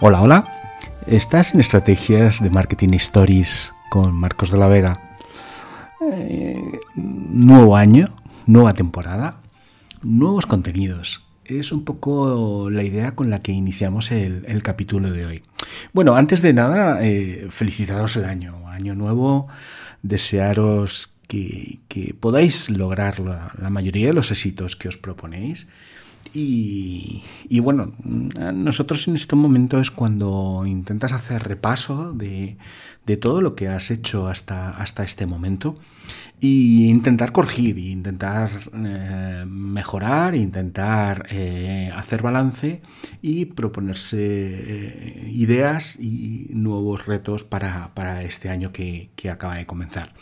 Hola, hola. Estás en Estrategias de Marketing Stories con Marcos de la Vega. Eh, nuevo año, nueva temporada, nuevos contenidos. Es un poco la idea con la que iniciamos el, capítulo de hoy. Bueno, antes de nada, eh, felicitaros el año. Año nuevo, desearos que, podáis lograr la mayoría de los éxitos que os proponéis y, bueno, nosotros en este momento es cuando intentas hacer repaso de, todo lo que has hecho hasta, hasta este momento e intentar corregir, e intentar eh, mejorar, intentar eh, hacer balance y proponerse eh, ideas y nuevos retos para, este año que, que, acaba de comenzar.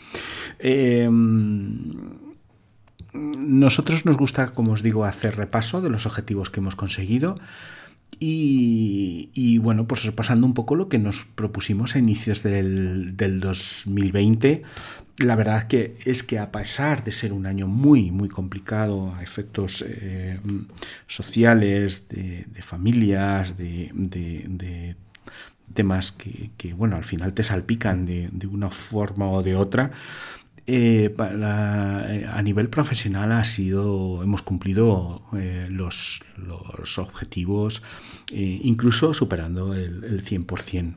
Nosotros nos gusta, como os digo, hacer repaso de los objetivos que hemos conseguido. Y, bueno, pues repasando un poco lo que nos propusimos a inicios del, 2020. La verdad que es que a pesar de ser un año muy, muy complicado a efectos eh, sociales, de, familias, de, temas que, bueno, al final te salpican de, una forma o de otra, eh, eh, a nivel profesional ha sido, hemos cumplido eh, los, objetivos, incluso superando el, el 100%.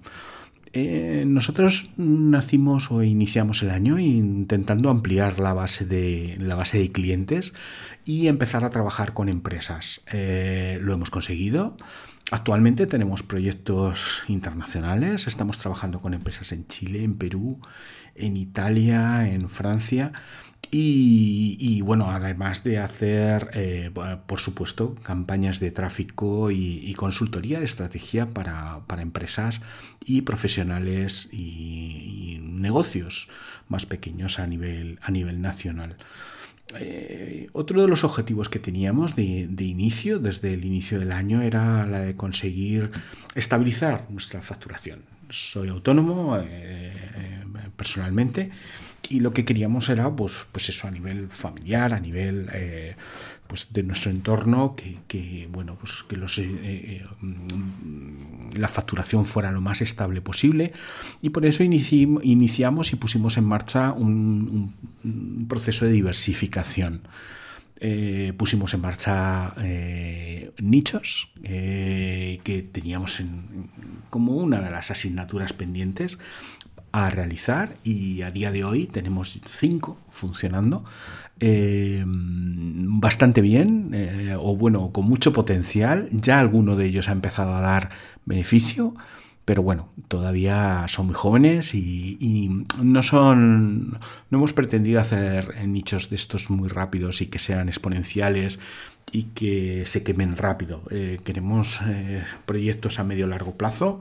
Nosotros nacimos o iniciamos el año intentando ampliar la base de, la base de clientes y empezar a trabajar con empresas. lo hemos conseguido. Actualmente tenemos proyectos internacionales, estamos trabajando con empresas en Chile, en Perú, en Italia, en Francia. Y, bueno, además de hacer, eh, por supuesto, campañas de tráfico y, consultoría de estrategia para, empresas y profesionales y, negocios más pequeños a nivel, a nivel nacional. Eh, otro de los objetivos que teníamos de, inicio, desde el inicio del año, era la de conseguir estabilizar nuestra facturación. Soy autónomo eh, personalmente y lo que queríamos era pues, pues eso a nivel familiar, a nivel eh, pues de nuestro entorno, que, bueno, pues que los, la facturación fuera lo más estable posible y por eso iniciamos y pusimos en marcha un proceso de diversificación. Eh, pusimos en marcha eh, nichos eh, que teníamos como una de las asignaturas pendientes a realizar y a día de hoy tenemos cinco funcionando bastante bien o bueno con mucho potencial ya alguno de ellos ha empezado a dar beneficio pero bueno, todavía son muy jóvenes y, no son. No hemos pretendido hacer nichos de estos muy rápidos y que sean exponenciales y que se quemen rápido. Eh, queremos eh, proyectos a medio largo plazo,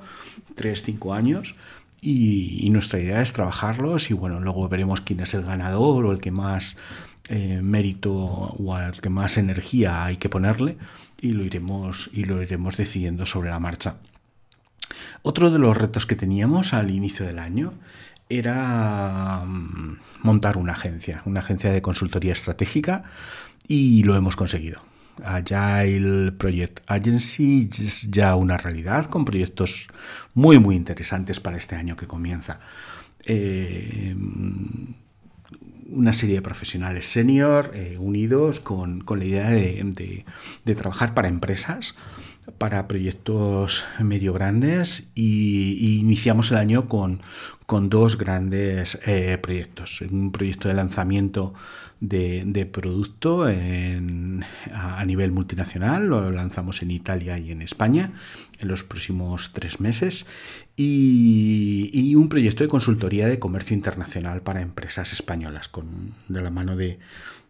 3-5 años, y, nuestra idea es trabajarlos y bueno, luego veremos quién es el ganador o el que más eh, mérito o al que más energía hay que ponerle y lo iremos, y lo iremos decidiendo sobre la marcha. Otro de los retos que teníamos al inicio del año era mm, montar una agencia, una agencia de consultoría estratégica y lo hemos conseguido. Agile Project Agency es ya una realidad con proyectos muy muy interesantes para este año que comienza. Eh, una serie de profesionales senior eh, unidos con, la idea de, trabajar para empresas para proyectos medio grandes y, iniciamos el año con, dos grandes eh, proyectos. Un proyecto de lanzamiento de, producto a, nivel multinacional, lo lanzamos en Italia y en España en los próximos tres meses y, un proyecto de consultoría de comercio internacional para empresas españolas con, de la mano de,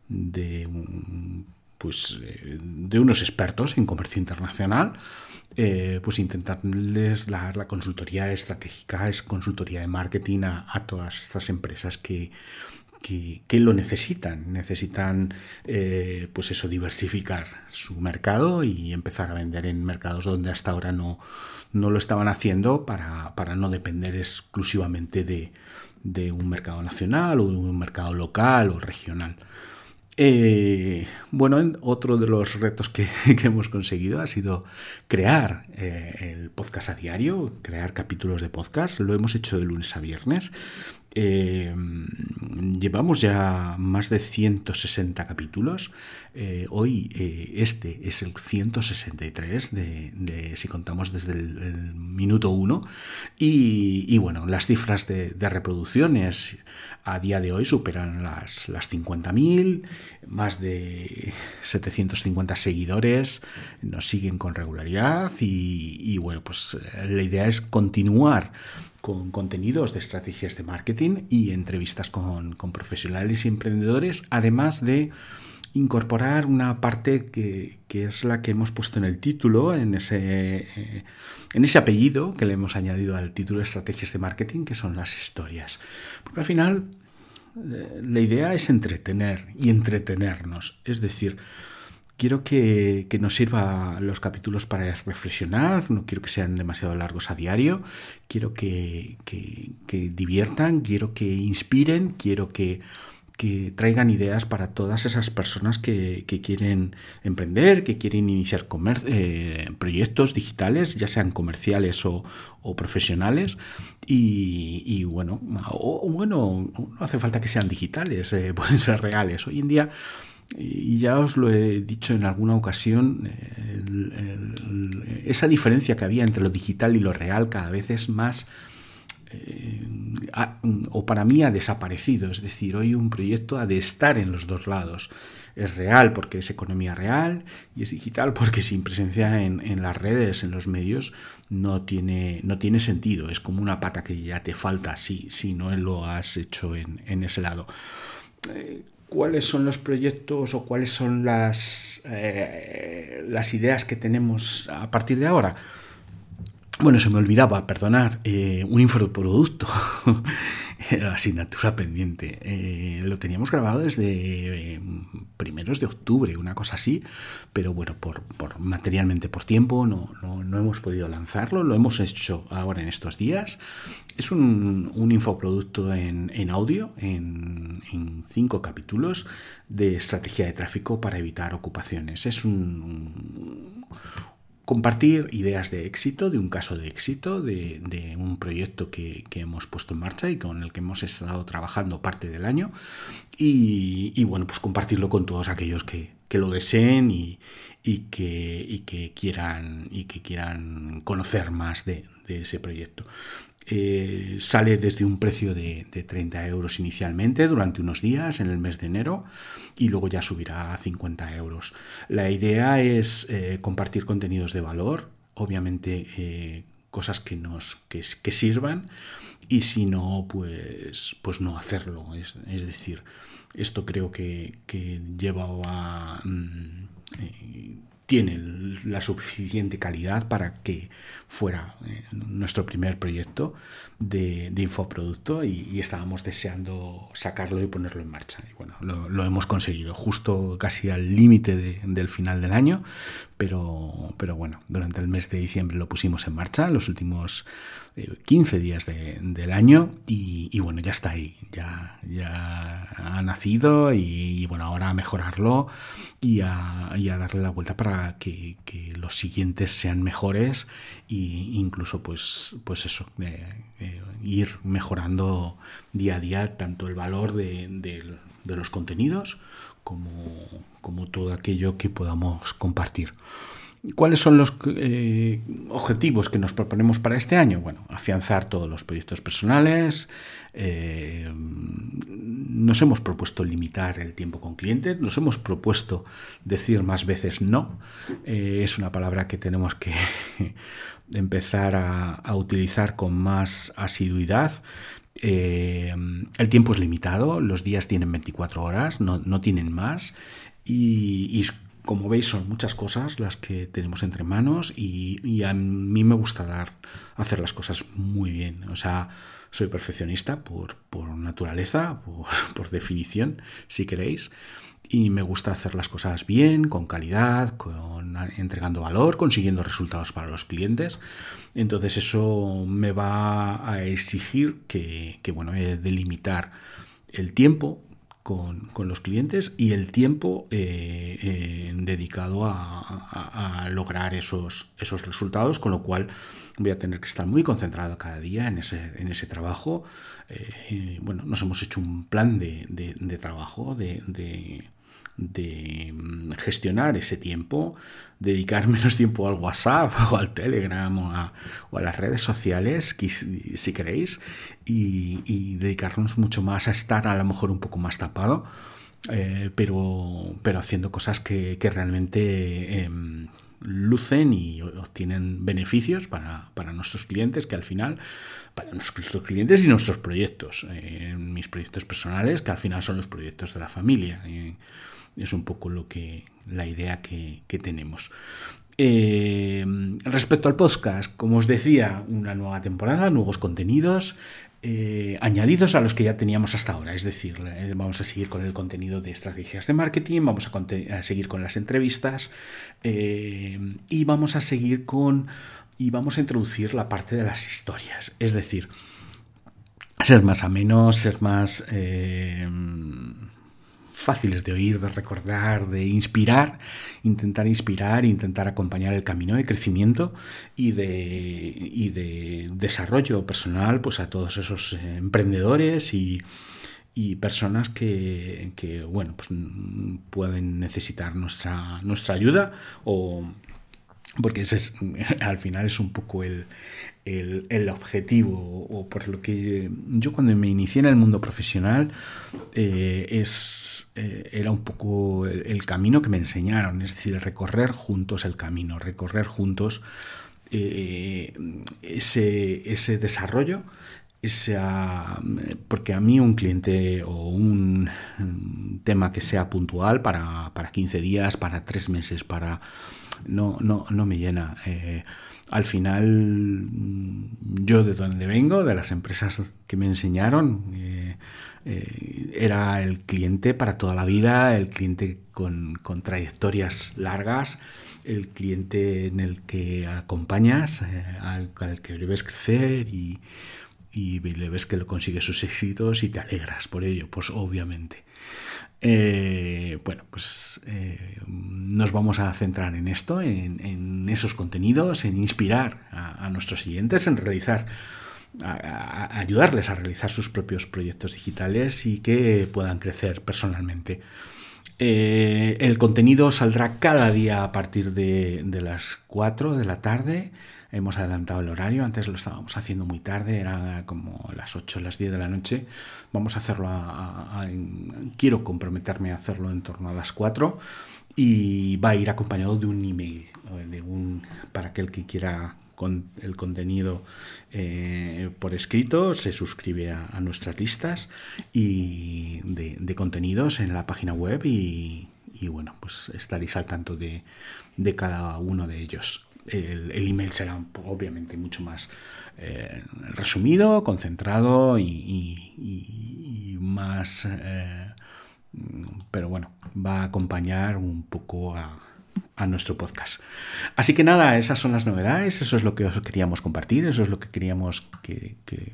de pues, eh, de unos expertos en comercio internacional, eh, pues intentarles dar la consultoría estratégica, es consultoría de marketing a, todas estas empresas que, que, lo necesitan. Necesitan, eh, pues eso, diversificar su mercado y empezar a vender en mercados donde hasta ahora no, no lo estaban haciendo para, para no depender exclusivamente de, de, un mercado nacional o de un mercado local o regional. Eh, bueno, otro de los retos que, hemos conseguido ha sido crear eh, el podcast a diario, crear capítulos de podcast. Lo hemos hecho de lunes a viernes. Eh, llevamos ya más de 160 capítulos. hoy este es el 163 de, si contamos desde el, minuto 1. Y, bueno, las cifras de, de reproducciones a día de hoy superan las, las 50.000, más de 750 seguidores, nos siguen con regularidad y, bueno, pues eh, la idea es continuar con contenidos de estrategias de marketing y entrevistas con, profesionales y emprendedores, además de incorporar una parte que, es la que hemos puesto en el título, en ese, eh, en ese apellido que le hemos añadido al título de estrategias de marketing, que son las historias. Porque al final la idea es entretener y entretenernos. Es decir, quiero que, nos sirva los capítulos para reflexionar, no quiero que sean demasiado largos a diario, quiero que diviertan, quiero que inspiren, quiero que que traigan ideas para todas esas personas que, quieren emprender, que quieren iniciar eh, proyectos digitales, ya sean comerciales o, profesionales. Y, bueno, bueno, no hace falta que sean digitales, eh, pueden ser reales. Hoy en día, y ya os lo he dicho en alguna ocasión, esa diferencia que había entre lo digital y lo real cada vez es más eh, o para mí ha desaparecido. Es decir, hoy un proyecto ha de estar en los dos lados. Es real porque es economía real y es digital porque sin presencia en, las redes, en los medios, no tiene, no tiene sentido. Es como una pata que ya te falta si, si no lo has hecho en, ese lado. Eh, ¿Cuáles son los proyectos o cuáles son las, eh, las ideas que tenemos a partir de ahora? Bueno, se me olvidaba, perdonar, eh, un infoproducto, la asignatura pendiente. Eh, lo teníamos grabado desde eh, primeros de octubre, una cosa así, pero bueno, por, materialmente por tiempo no, no, hemos podido lanzarlo, lo hemos hecho ahora en estos días. Es un, un infoproducto en, en audio, en, en, cinco capítulos de estrategia de tráfico para evitar ocupaciones. Es un compartir ideas de éxito, de un caso de éxito, de, un proyecto que, hemos puesto en marcha y con el que hemos estado trabajando parte del año. Y, bueno, pues compartirlo con todos aquellos que, lo deseen y, que, que, quieran, y que quieran conocer más de, de ese proyecto. Eh, sale desde un precio de, 30 euros inicialmente durante unos días en el mes de enero y luego ya subirá a 50 euros. La idea es eh, compartir contenidos de valor, obviamente eh, cosas que nos que, sirvan y si no pues pues no hacerlo es, decir esto creo que, lleva a mm, tiene la suficiente calidad para que fuera eh, nuestro primer proyecto de, infoproducto y, estábamos deseando sacarlo y ponerlo en marcha. Y bueno, lo, hemos conseguido justo casi al límite del final del año, pero, pero bueno, durante el mes de diciembre lo pusimos en marcha, los últimos 15 días del año y, bueno, ya está ahí, ya, ya ha nacido y, bueno, ahora a mejorarlo y a, darle la vuelta para que, los siguientes sean mejores e incluso pues, pues eso, ir mejorando día a día tanto el valor de, los contenidos como, como todo aquello que podamos compartir. ¿Cuáles son los eh, objetivos que nos proponemos para este año? Bueno, afianzar todos los proyectos personales. Eh, nos hemos propuesto limitar el tiempo con clientes. Nos hemos propuesto decir más veces no. Eh, es una palabra que tenemos que empezar a, utilizar con más asiduidad. el tiempo es limitado, los días tienen 24 horas, no, tienen más. Y, y, como veis son muchas cosas las que tenemos entre manos y, a mí me gusta dar, hacer las cosas muy bien. O sea, soy perfeccionista por, naturaleza, por, definición, si queréis. Y me gusta hacer las cosas bien, con calidad, con, entregando valor, consiguiendo resultados para los clientes. Entonces eso me va a exigir que, que bueno, he de limitar el tiempo con, los clientes y el tiempo eh, eh, dedicado a, lograr esos, esos resultados, con lo cual voy a tener que estar muy concentrado cada día en ese, en ese trabajo. Eh, bueno, nos hemos hecho un plan de, trabajo, de, de mm, gestionar ese tiempo, dedicar menos tiempo al WhatsApp o al Telegram o a, las redes sociales, si queréis, y, dedicarnos mucho más a estar a lo mejor un poco más tapado, eh, pero, pero haciendo cosas que, realmente em, lucen y obtienen beneficios para, nuestros clientes, que al final, para nuestros clientes y nuestros proyectos, eh, mis proyectos personales, que al final son los proyectos de la familia. Eh, es un poco lo que la idea que, tenemos. Eh, respecto al podcast, como os decía, una nueva temporada, nuevos contenidos. Eh, añadidos a los que ya teníamos hasta ahora. Es decir, eh, vamos a seguir con el contenido de estrategias de marketing, vamos a, seguir con las entrevistas y vamos a seguir con y vamos a introducir la parte de las historias. Es decir, ser más a menos, ser más fáciles de oír, de recordar, de inspirar, intentar inspirar, intentar acompañar el camino de crecimiento y de, de desarrollo personal pues a todos esos eh, emprendedores y, personas que, bueno pues pueden necesitar nuestra, nuestra ayuda o porque ese es, al final es un poco el, el, objetivo o por lo que yo cuando me inicié en el mundo profesional eh, es, eh, era un poco el, camino que me enseñaron, es decir, recorrer juntos el camino, recorrer juntos eh, ese, ese desarrollo. Esa, porque a mí un cliente o un tema que sea puntual para, para 15 días, para 3 meses, para no, no, no me llena al final mm, yo de donde vengo, de las empresas que me enseñaron, eh, eh, era el cliente para toda la vida, el cliente con, trayectorias largas, el cliente en el que acompañas, eh, al, que le ves crecer y, y le ves que lo consigue sus éxitos y te alegras por ello, pues obviamente. Eh, bueno, pues eh, nos vamos a centrar en esto, en, esos contenidos, en inspirar a, nuestros siguientes, en realizar, ayudarles a realizar sus propios proyectos digitales y que puedan crecer personalmente. Eh, el contenido saldrá cada día a partir de, de las 4 de la tarde hemos adelantado el horario, antes lo estábamos haciendo muy tarde, era como las 8, las 10 de la noche, vamos a hacerlo, a, quiero comprometerme a hacerlo en torno a las 4 y va a ir acompañado de un email, de un, para aquel que quiera con el contenido eh, por escrito, se suscribe a, nuestras listas y de, contenidos en la página web y, bueno, pues estaréis al tanto de cada uno de ellos el, email será obviamente mucho más eh, resumido, concentrado y, más... Eh, pero bueno, va a acompañar un poco a, nuestro podcast. Así que nada, esas son las novedades, eso es lo que os queríamos compartir, eso es lo que queríamos que, que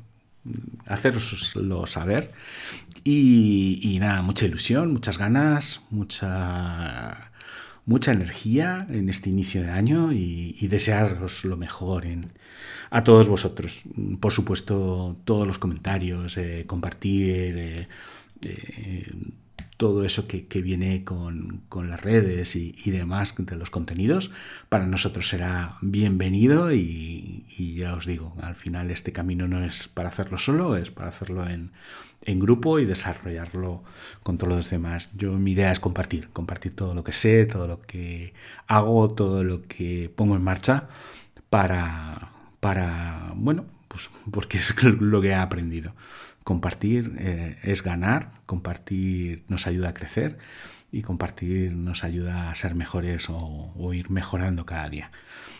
haceroslo saber. Y, y, nada, mucha ilusión, muchas ganas, mucha mucha energía en este inicio de año y, desearos lo mejor en, a todos vosotros. Por supuesto, todos los comentarios, eh, compartir eh, eh, todo eso que, viene con, las redes y, demás de los contenidos, para nosotros será bienvenido y, ya os digo, al final este camino no es para hacerlo solo, es para hacerlo en, grupo y desarrollarlo con todos los demás. Yo mi idea es compartir, compartir todo lo que sé, todo lo que hago, todo lo que pongo en marcha para, para bueno, pues porque es lo que he aprendido. Compartir eh, es ganar, compartir nos ayuda a crecer y compartir nos ayuda a ser mejores o, ir mejorando cada día.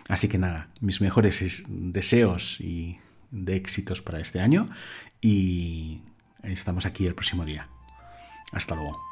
Así que nada, mis mejores deseos y de éxitos para este año y estamos aquí el próximo día. Hasta luego.